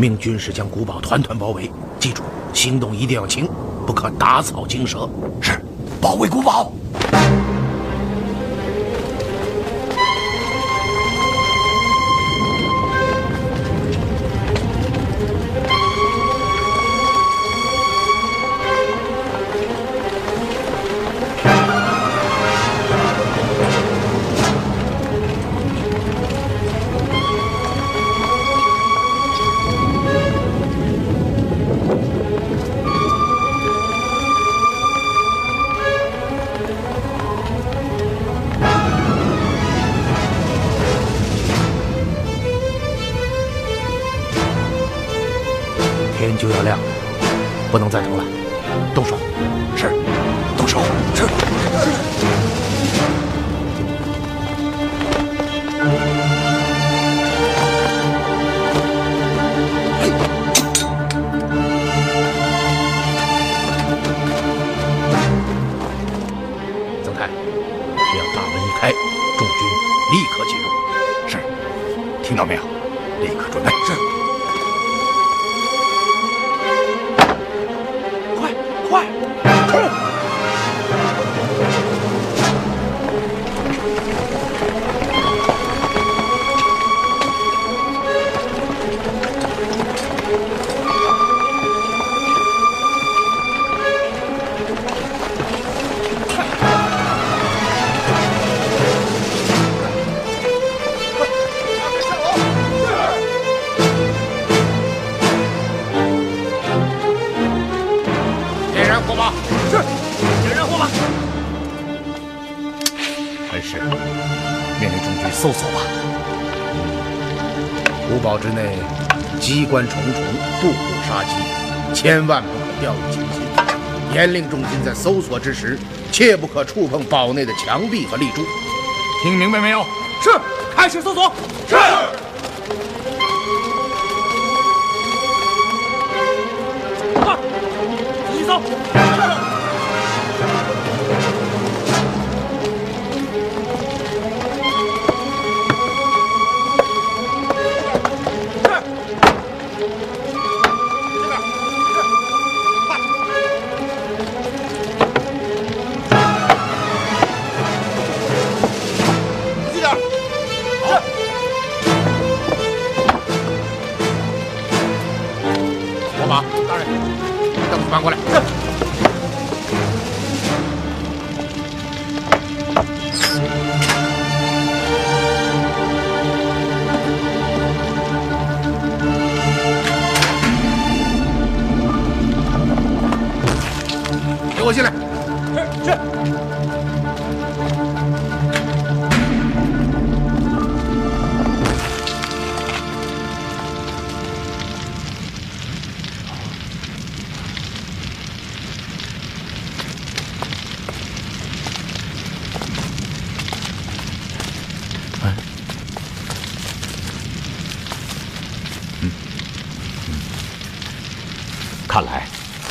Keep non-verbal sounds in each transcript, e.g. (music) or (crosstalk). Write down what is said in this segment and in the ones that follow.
命军士将古堡团团包围，记住，行动一定要轻，不可打草惊蛇。是，保卫古堡。恩师，命令众军搜索吧。古堡之内机关重重，步步杀机，千万不可掉以轻心。严令众军在搜索之时，切不可触碰堡内的墙壁和立柱。听明白没有？是，开始搜索。是。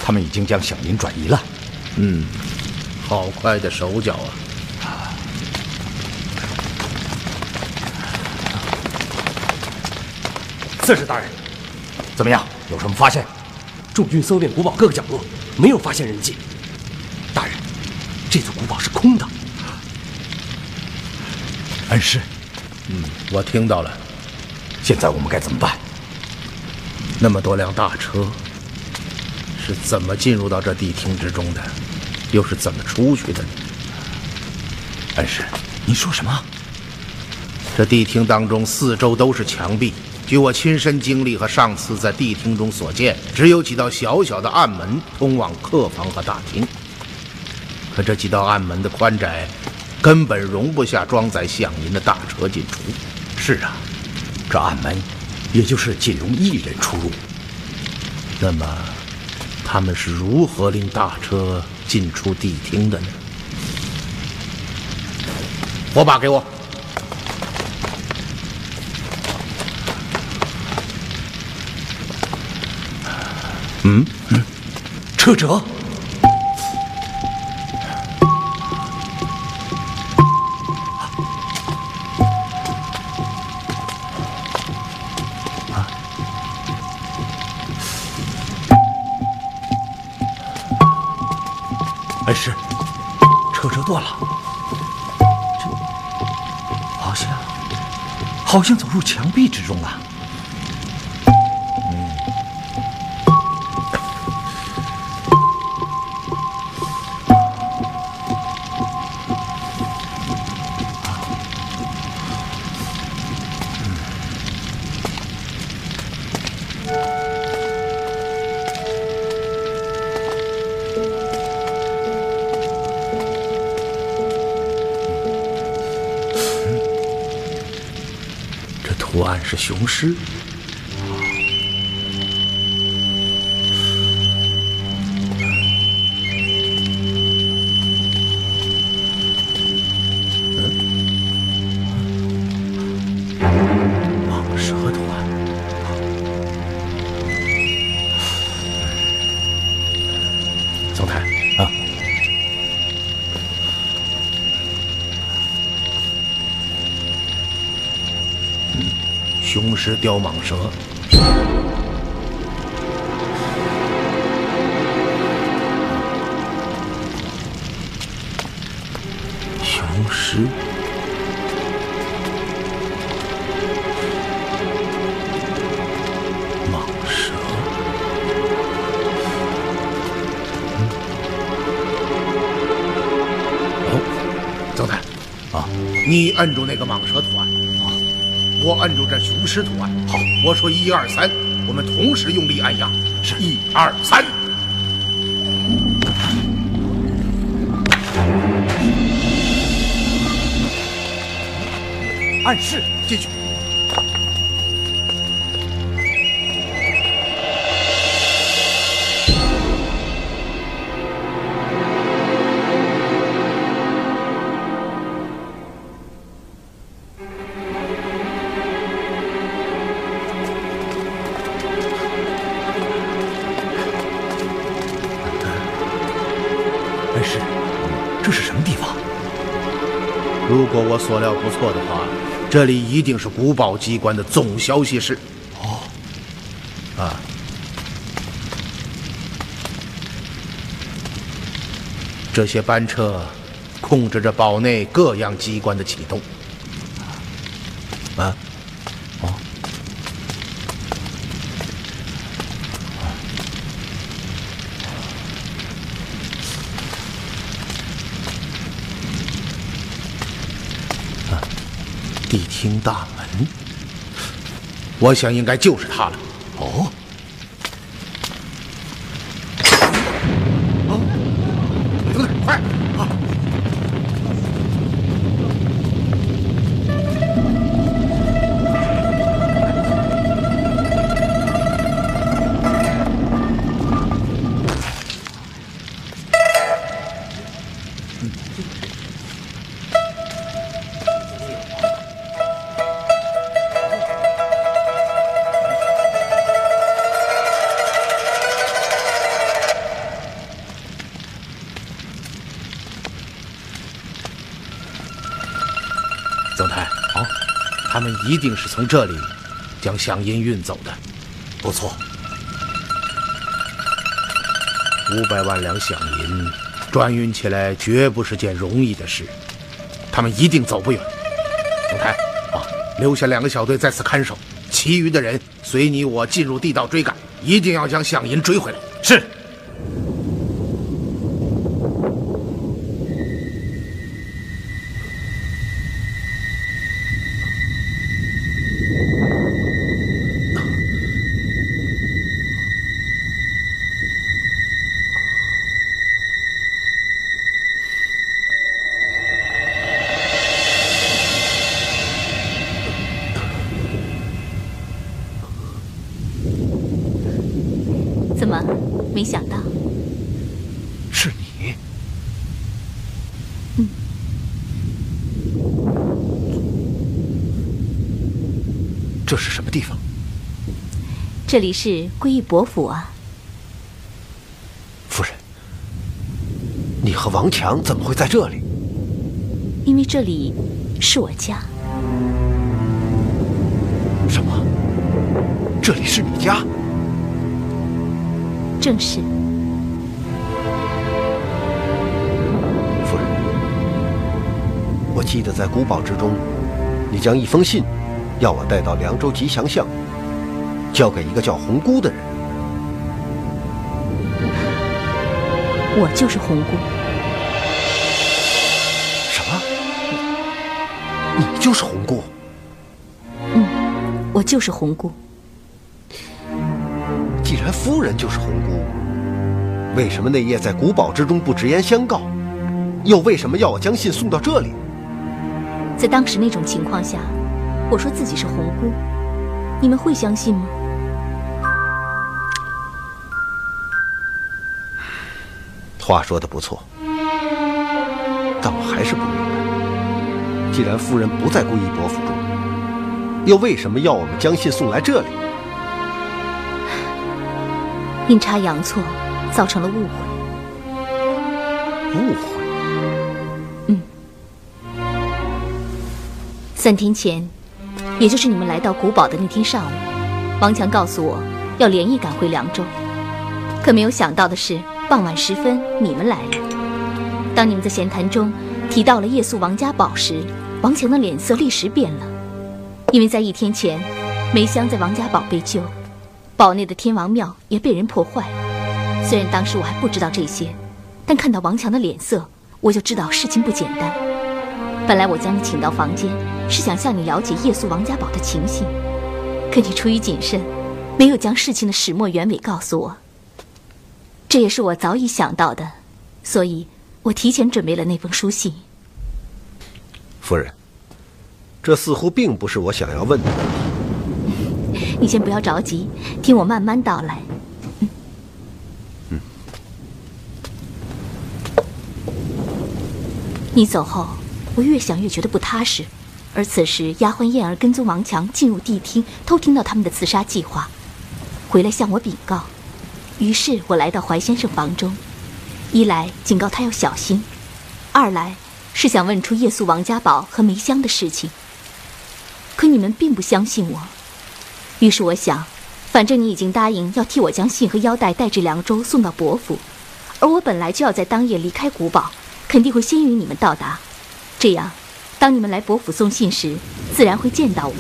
他们已经将响铃转移了。嗯，好快的手脚啊！刺史大人，怎么样？有什么发现？众军搜遍古堡各个角落，没有发现人迹。大人，这座古堡是空的。恩师，嗯，我听到了。现在我们该怎么办？那么多辆大车是怎么进入到这地厅之中的？又是怎么出去的呢？恩师，您说什么？这地厅当中四周都是墙壁，据我亲身经历和上次在地厅中所见，只有几道小小的暗门通往客房和大厅。可这几道暗门的宽窄，根本容不下装载响银的大车进出。是啊，这暗门也就是仅容一人出入。那么，他们是如何令大车进出地厅的呢？火把给我。嗯嗯，车辙。好像走入墙壁之中了。是雄狮，雕蟒蛇，雄狮，蟒蛇，哦，总台啊，你摁住那个蟒蛇图我摁住这雄狮图案。好，我说一二三，我们同时用力按压。是一二三。暗示进去。我所料不错的话，这里一定是古堡机关的总消息室。哦，啊，这些班车控制着堡内各样机关的启动。啊，厅大门，我想应该就是他了。哦，一定是从这里将响银运走的。不错，五百万两响银转运起来绝不是件容易的事，他们一定走不远。总台，啊，留下两个小队在此看守，其余的人随你我进入地道追赶，一定要将响银追回来。这里是归义伯府啊！夫人，你和王强怎么会在这里？因为这里是我家。什么？这里是你家？正是。夫人，我记得在古堡之中，你将一封信要我带到凉州吉祥巷，交给一个叫红姑的人。我就是红姑。什么？你就是红姑？嗯，我就是红姑。既然夫人就是红姑，为什么那夜在古堡之中不直言相告？又为什么要我将信送到这里？在当时那种情况下，我说自己是红姑，你们会相信吗？话说的不错，但我还是不明白，既然夫人不在顾一伯府中，又为什么要我们将信送来这里？阴差阳错，造成了误会。误会？嗯。三天前，也就是你们来到古堡的那天上午，王强告诉我要连夜赶回凉州，可没有想到的是。傍晚时分，你们来了。当你们在闲谈中提到了夜宿王家堡时，王强的脸色立时变了，因为在一天前，梅香在王家堡被救，堡内的天王庙也被人破坏。虽然当时我还不知道这些，但看到王强的脸色，我就知道事情不简单。本来我将你请到房间，是想向你了解夜宿王家堡的情形，可你出于谨慎，没有将事情的始末原委告诉我。这也是我早已想到的，所以我提前准备了那封书信。夫人，这似乎并不是我想要问的问题。你先不要着急，听我慢慢道来。嗯。嗯。你走后，我越想越觉得不踏实，而此时丫鬟燕儿跟踪王强进入地厅，偷听到他们的刺杀计划，回来向我禀告。于是我来到怀先生房中，一来警告他要小心，二来是想问出夜宿王家堡和梅香的事情。可你们并不相信我，于是我想，反正你已经答应要替我将信和腰带带至凉州送到伯府，而我本来就要在当夜离开古堡，肯定会先于你们到达，这样，当你们来伯府送信时，自然会见到我，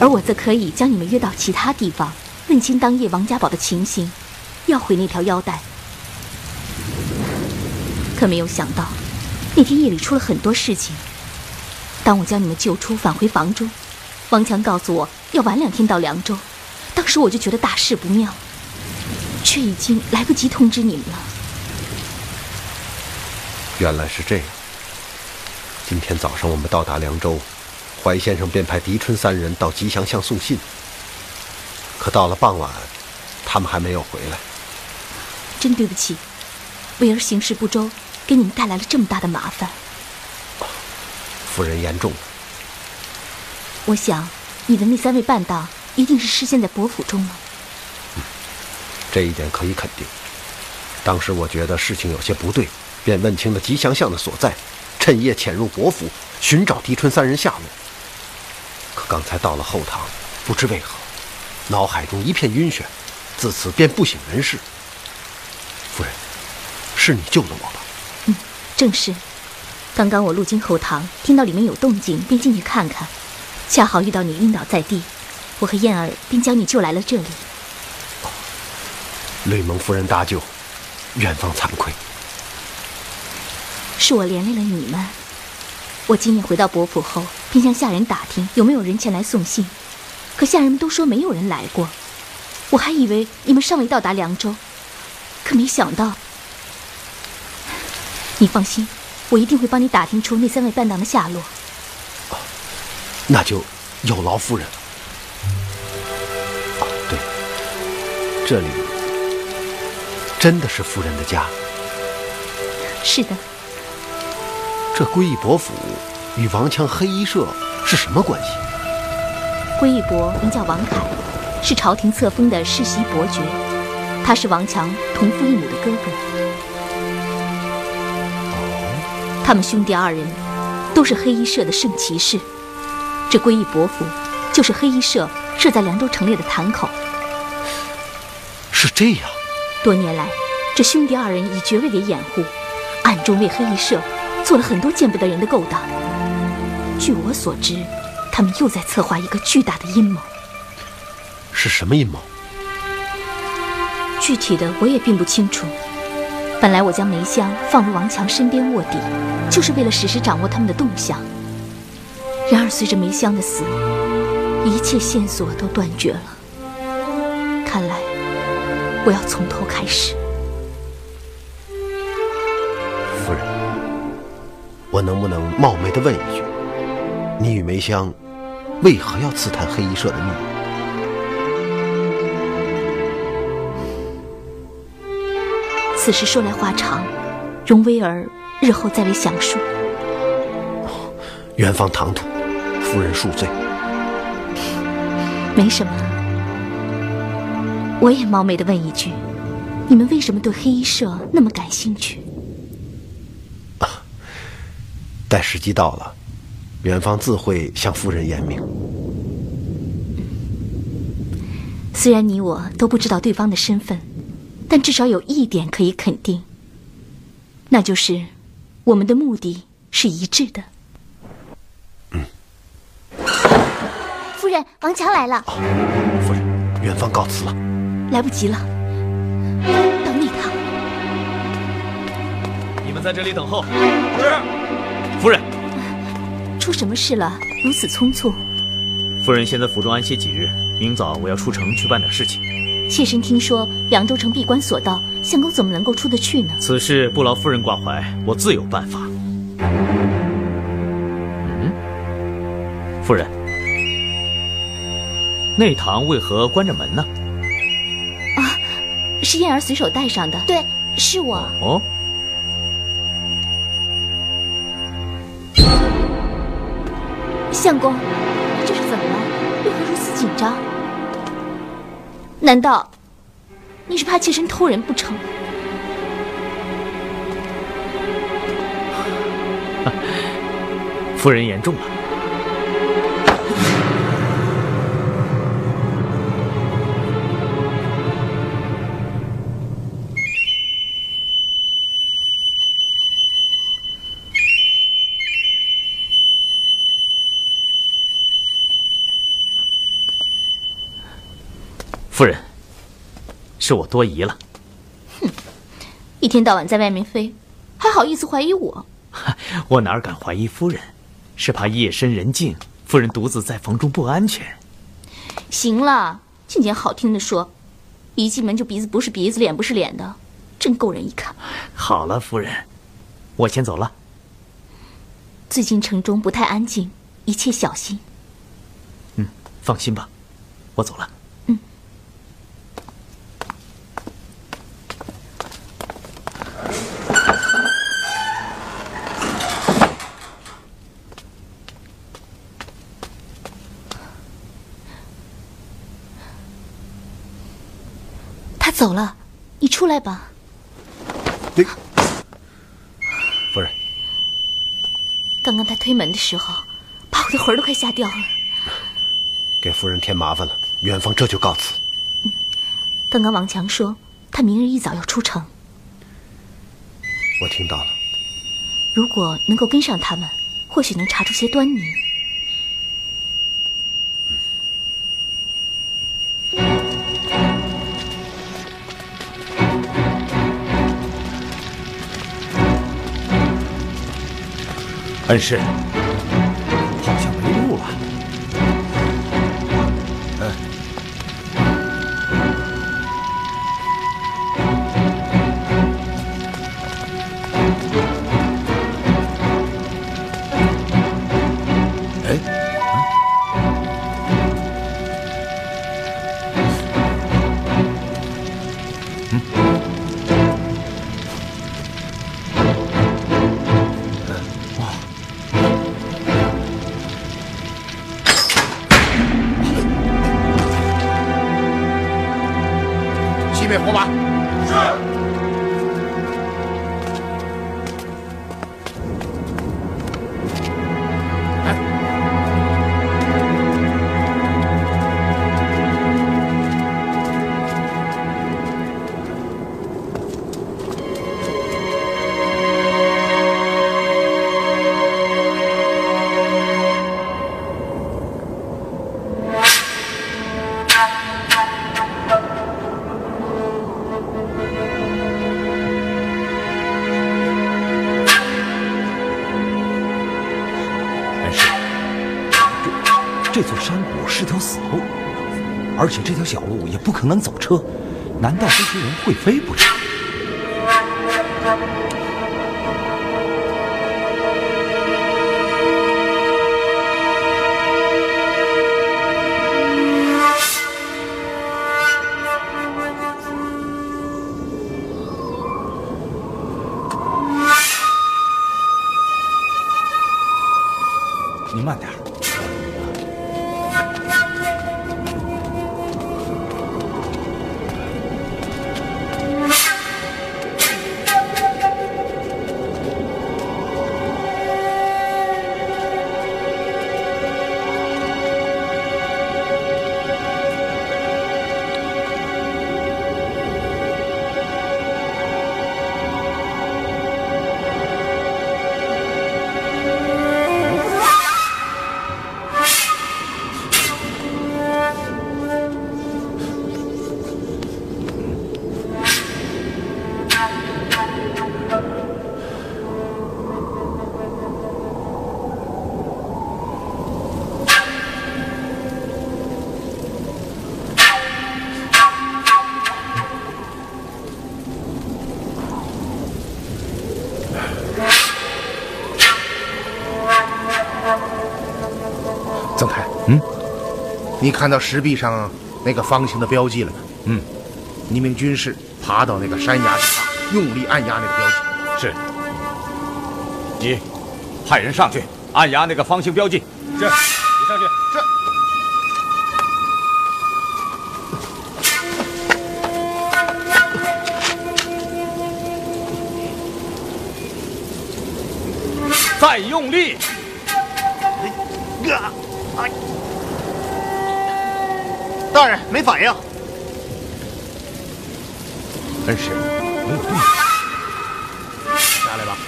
而我则可以将你们约到其他地方，问清当夜王家堡的情形。要回那条腰带，可没有想到，那天夜里出了很多事情。当我将你们救出，返回房中，王强告诉我要晚两天到凉州。当时我就觉得大事不妙，却已经来不及通知你们了。原来是这样。今天早上我们到达凉州，怀先生便派狄春三人到吉祥巷送信。可到了傍晚，他们还没有回来。真对不起，为儿行事不周，给你们带来了这么大的麻烦。夫人言重了。我想，你的那三位伴当一定是失陷在伯府中了。嗯，这一点可以肯定。当时我觉得事情有些不对，便问清了吉祥巷的所在，趁夜潜入伯府寻找狄春三人下落。可刚才到了后堂，不知为何，脑海中一片晕眩，自此便不省人事。是你救了我吧？嗯，正是。刚刚我路经后堂，听到里面有动静，便进去看看，恰好遇到你晕倒在地，我和燕儿便将你救来了这里。累蒙夫人搭救，远方惭愧。是我连累了你们。我今夜回到伯府后，便向下人打听有没有人前来送信，可下人们都说没有人来过，我还以为你们尚未到达凉州。可没想到，你放心，我一定会帮你打听出那三位伴郎的下落。那就有劳夫人了。哦，对，这里真的是夫人的家。是的。这归义伯府与王强黑衣社是什么关系？归义伯名叫王凯，是朝廷册封的世袭伯爵。他是王强同父异母的哥哥。他们兄弟二人都是黑衣社的圣骑士。这归义伯府就是黑衣社设在凉州城内的坛口。是这样。多年来，这兄弟二人以爵位为掩护，暗中为黑衣社做了很多见不得人的勾当。据我所知，他们又在策划一个巨大的阴谋。是什么阴谋？具体的我也并不清楚。本来我将梅香放入王强身边卧底，就是为了实时掌握他们的动向。然而随着梅香的死，一切线索都断绝了。看来我要从头开始。夫人，我能不能冒昧的问一句，你与梅香为何要刺探黑衣社的秘密？此事说来话长，容威儿日后再为详述。元芳唐突，夫人恕罪。没什么，我也冒昧的问一句：你们为什么对黑衣社那么感兴趣？啊 (laughs) 待时机到了，元芳自会向夫人言明。虽然你我都不知道对方的身份，但至少有一点可以肯定，那就是我们的目的是一致的。夫人，王强来了。夫人，元芳告辞了。来不及了，等你他。你们在这里等候。是，夫人。出什么事了？如此匆促。夫人先在府中安歇几日，明早我要出城去办点事情。妾身听说扬州城闭关锁道，相公怎么能够出得去呢？此事不劳夫人挂怀，我自有办法。嗯，夫人，内堂为何关着门呢？啊，是燕儿随手带上的。对，是我。哦。相公，这是怎么了？为何如此紧张？难道你是怕妾身偷人不成？(laughs) 夫人言重了。是我多疑了。哼，一天到晚在外面飞，还好意思怀疑我？(laughs) 我哪敢怀疑夫人？是怕夜深人静，夫人独自在房中不安全。行了，净捡好听的说，一进门就鼻子不是鼻子，脸不是脸的，真够人一看。好了，夫人，我先走了。最近城中不太安静，一切小心。嗯，放心吧，我走了。走了，你出来吧。夫人，刚刚他推门的时候，把我的魂都快吓掉了。给夫人添麻烦了，元芳这就告辞。刚刚王强说他明日一早要出城，我听到了。如果能够跟上他们，或许能查出些端倪。恩师，不可能走车，难道这些人会飞不成？你看到石壁上那个方形的标记了吗？嗯，你命军士爬到那个山崖之上，用力按压那个标记。是。你派人上去按压那个方形标记。是，你上去。是。再用力。大人没反应。恩师，没有动静。下来吧，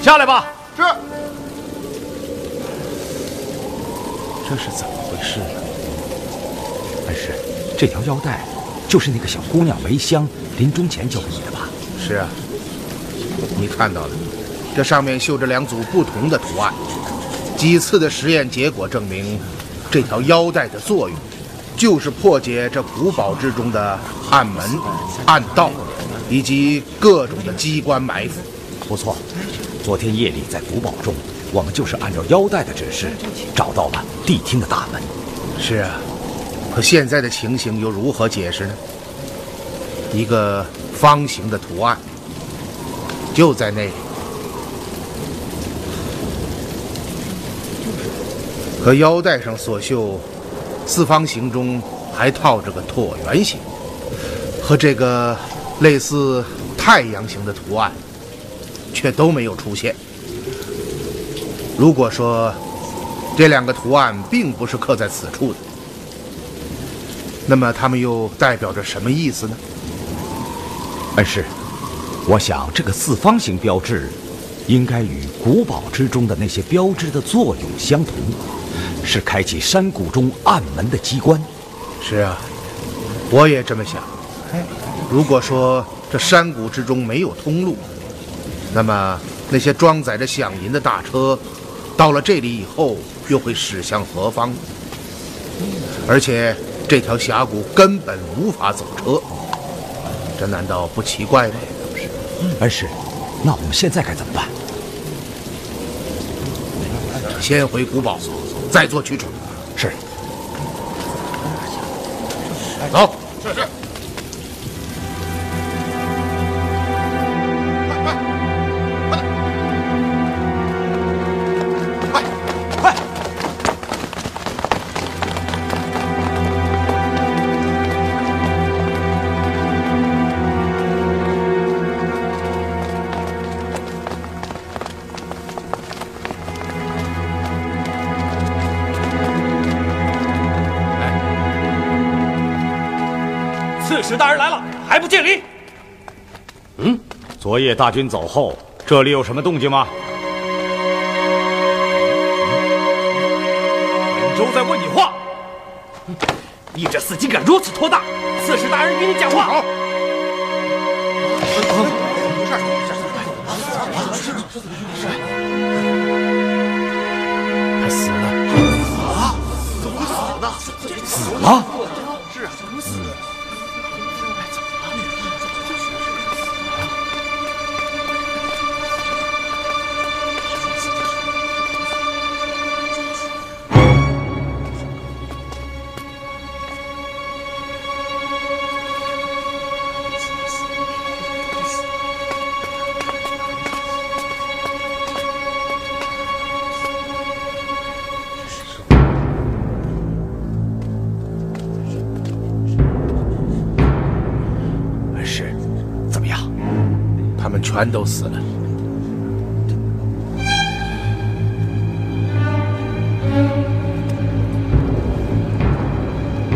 下来吧。是。这是怎么回事呢？恩师，这条腰带就是那个小姑娘梅香临终前交给你的吧？是啊，你看到了，这上面绣着两组不同的图案。几次的实验结果证明，这条腰带的作用，就是破解这古堡之中的暗门、暗道，以及各种的机关埋伏。不错，昨天夜里在古堡中，我们就是按照腰带的指示，找到了谛厅的大门。是啊，可现在的情形又如何解释呢？一个方形的图案，就在那里。可腰带上所绣四方形中还套着个椭圆形，和这个类似太阳形的图案，却都没有出现。如果说这两个图案并不是刻在此处的，那么它们又代表着什么意思呢？恩师，我想这个四方形标志，应该与古堡之中的那些标志的作用相同。是开启山谷中暗门的机关。是啊，我也这么想。如果说这山谷之中没有通路，那么那些装载着响银的大车，到了这里以后又会驶向何方？而且这条峡谷根本无法走车，这难道不奇怪吗？恩师，那我们现在该怎么办？先回古堡。再做取处。是。走。是是。嗯，昨夜大军走后，这里有什么动静吗？本州在问你话。你这司机敢如此拖大？刺史大人与你讲话。好。他死了。啊！了？是啊，怎么死的？全都死了。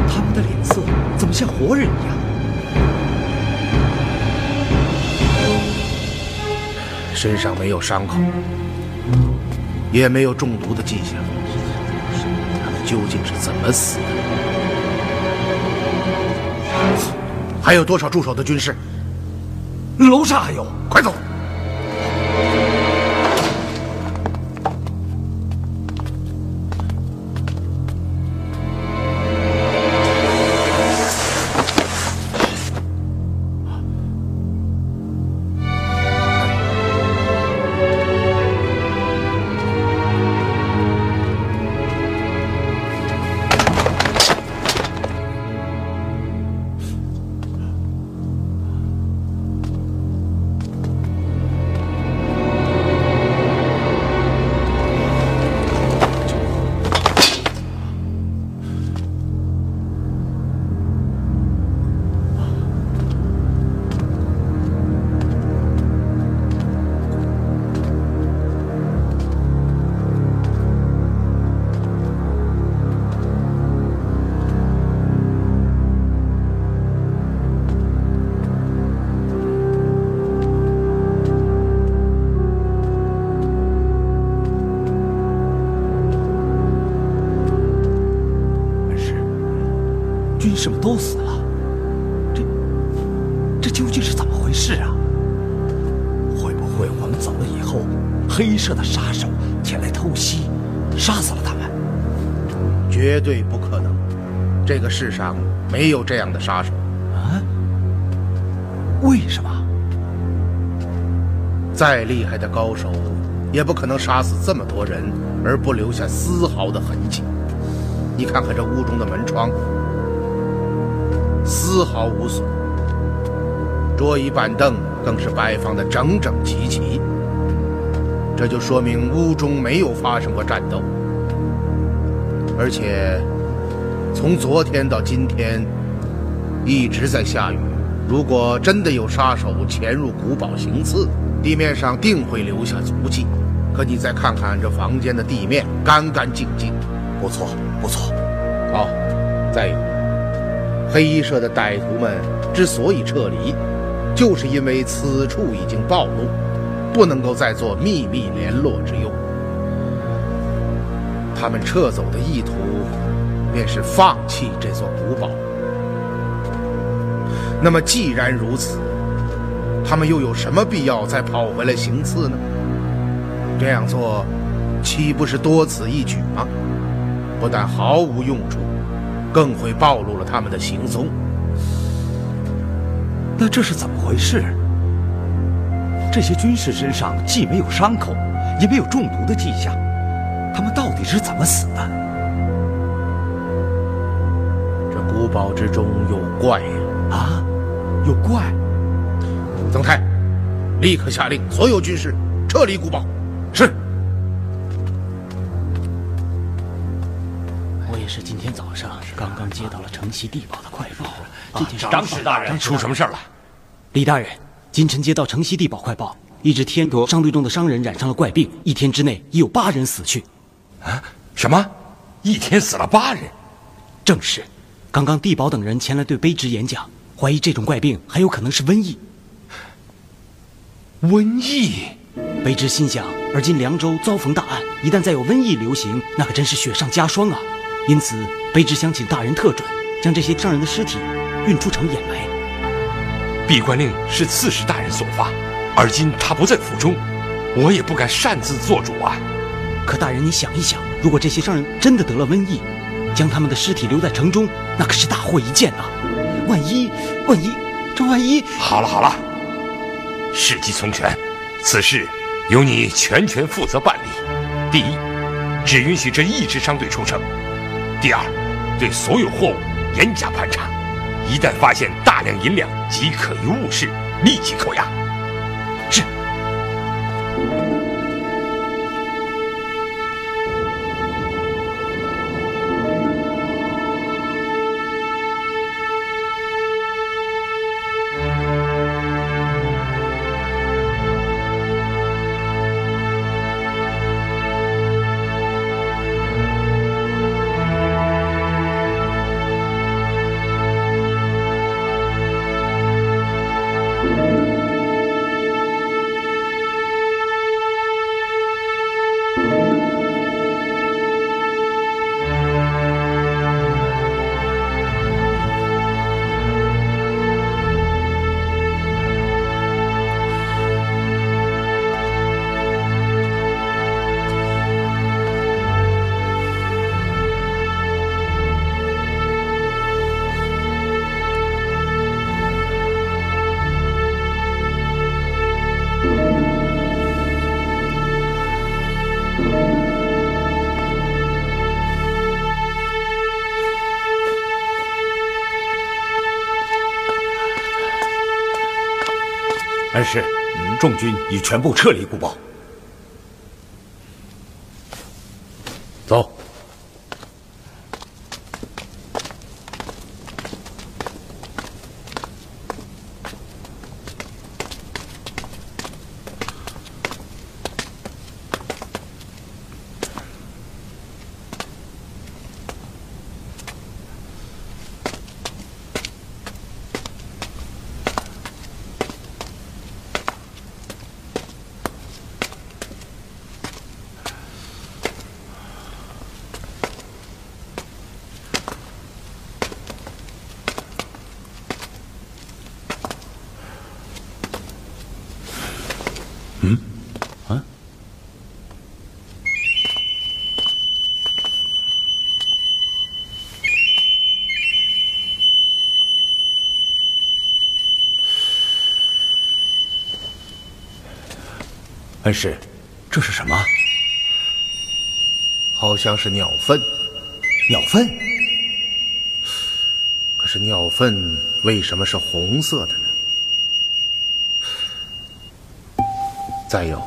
他们的脸色怎么像活人一样？身上没有伤口，也没有中毒的迹象。他们究竟是怎么死的？还有多少驻守的军士？楼上还有，快走！这个世上没有这样的杀手。啊？为什么？再厉害的高手，也不可能杀死这么多人而不留下丝毫的痕迹。你看看这屋中的门窗，丝毫无损，桌椅板凳更是摆放的整整齐齐。这就说明屋中没有发生过战斗，而且从昨天到今天一直在下雨。如果真的有杀手潜入古堡行刺，地面上定会留下足迹。可你再看看这房间的地面，干干净净，不错，不错。好，再有，黑衣社的歹徒们之所以撤离，就是因为此处已经暴露，不能够再做秘密联络之用。他们撤走的意图，便是放弃这座古堡。那么既然如此，他们又有什么必要再跑回来行刺呢？这样做，岂不是多此一举吗？不但毫无用处，更会暴露了他们的行踪。那这是怎么回事？这些军士身上既没有伤口，也没有中毒的迹象，他们到底是怎么死的？堡之中有怪呀！啊，有怪！曾泰，立刻下令所有军士撤离古堡。是。我也是今天早上刚刚接到了城西地堡的快报。今天张氏大人，出什么事了？李大人，今晨接到城西地堡快报，一支天国商队中的商人染上了怪病，一天之内已有八人死去。啊？什么？一天死了八人？正是。刚刚地保等人前来对卑职演讲，怀疑这种怪病还有可能是瘟疫。瘟疫？卑职心想，而今凉州遭逢大案，一旦再有瘟疫流行，那可真是雪上加霜啊！因此，卑职想请大人特准，将这些商人的尸体运出城掩埋。闭关令是刺史大人所发，而今他不在府中，我也不敢擅自做主啊。可大人，你想一想，如果这些商人真的得了瘟疫，将他们的尸体留在城中，那可是大祸一件啊！万一，万一，这万一……好了好了，事急从权，此事由你全权负责办理。第一，只允许这一支商队出城；第二，对所有货物严加盘查，一旦发现大量银两及可疑物事，立即扣押。众军已全部撤离古堡。恩师，这是什么？好像是鸟粪。鸟粪？可是鸟粪为什么是红色的呢？再有，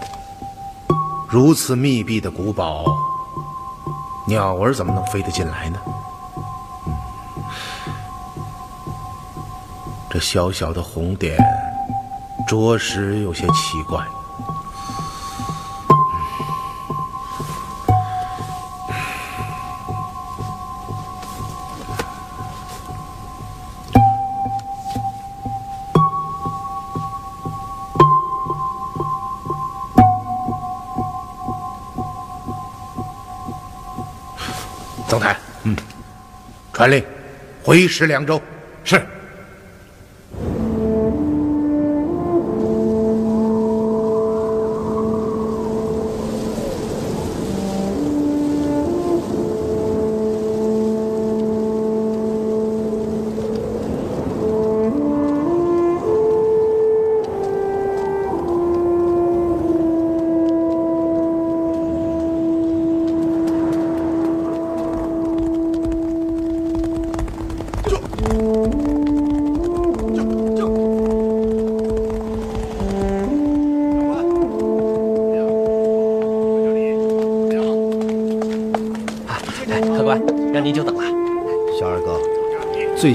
如此密闭的古堡，鸟儿怎么能飞得进来呢？这小小的红点，着实有些奇怪。传令，回师凉州。是。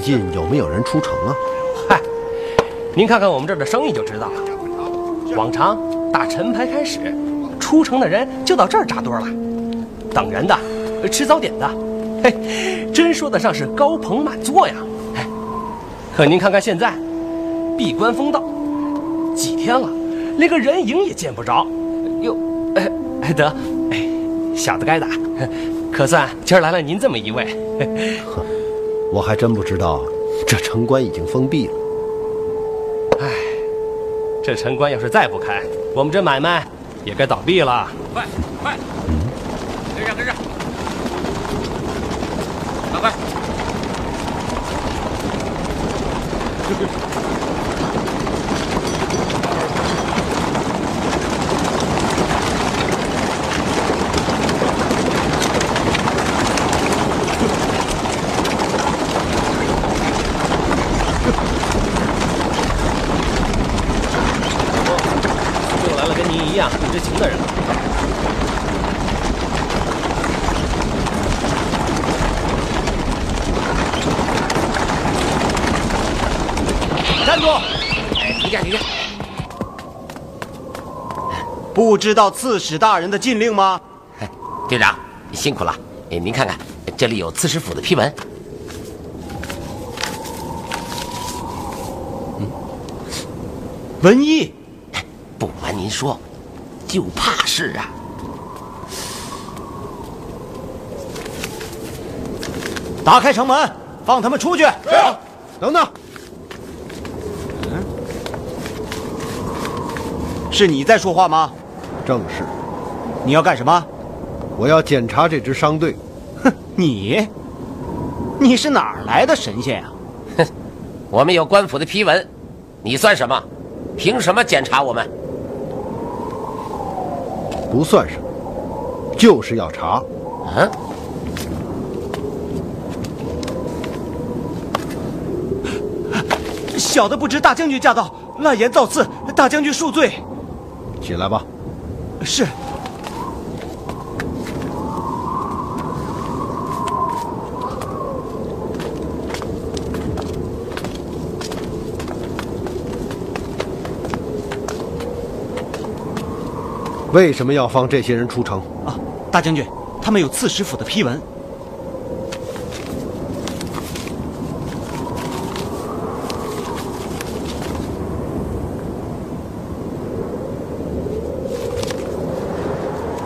近有没有人出城啊？嗨，您看看我们这儿的生意就知道了。往常打晨牌开始，出城的人就到这儿扎堆了，等人的，吃早点的，嘿，真说得上是高朋满座呀。哎，可您看看现在，闭关封道，几天了，连个人影也见不着。哟，哎，哎得，哎，小子该打，可算今儿来了您这么一位。呵，(laughs) 我还真不知道这城关已经封闭了。唉，这城关要是再不开，我们这买卖也该倒闭了。快快，跟上跟上！住！哎，停下，停下！不知道刺史大人的禁令吗？队长，辛苦了。哎，您看看，这里有刺史府的批文。文艺，不瞒您说，就怕是啊。打开城门，放他们出去。等等，是你在说话吗？正是。你要干什么？我要检查这支商队。哼，你，你是哪儿来的神仙呀、哼，我们有官府的批文，你算什么？凭什么检查我们？不算什么，就是要查。啊？小的不知大将军驾到，滥言造次，大将军恕罪。起来吧。是。为什么要放这些人出城？啊，大将军，他们有刺史府的批文。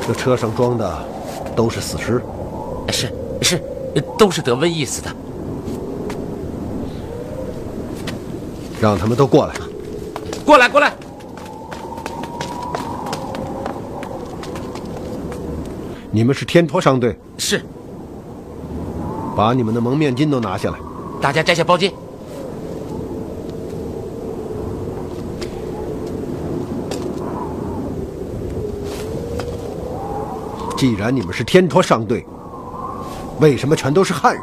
这车上装的都是死尸。是是，都是得瘟疫死的。让他们都过来。过来，过来。你们是天托商队？是。把你们的蒙面巾都拿下来。大家摘下包巾。既然你们是天托商队，为什么全都是汉人？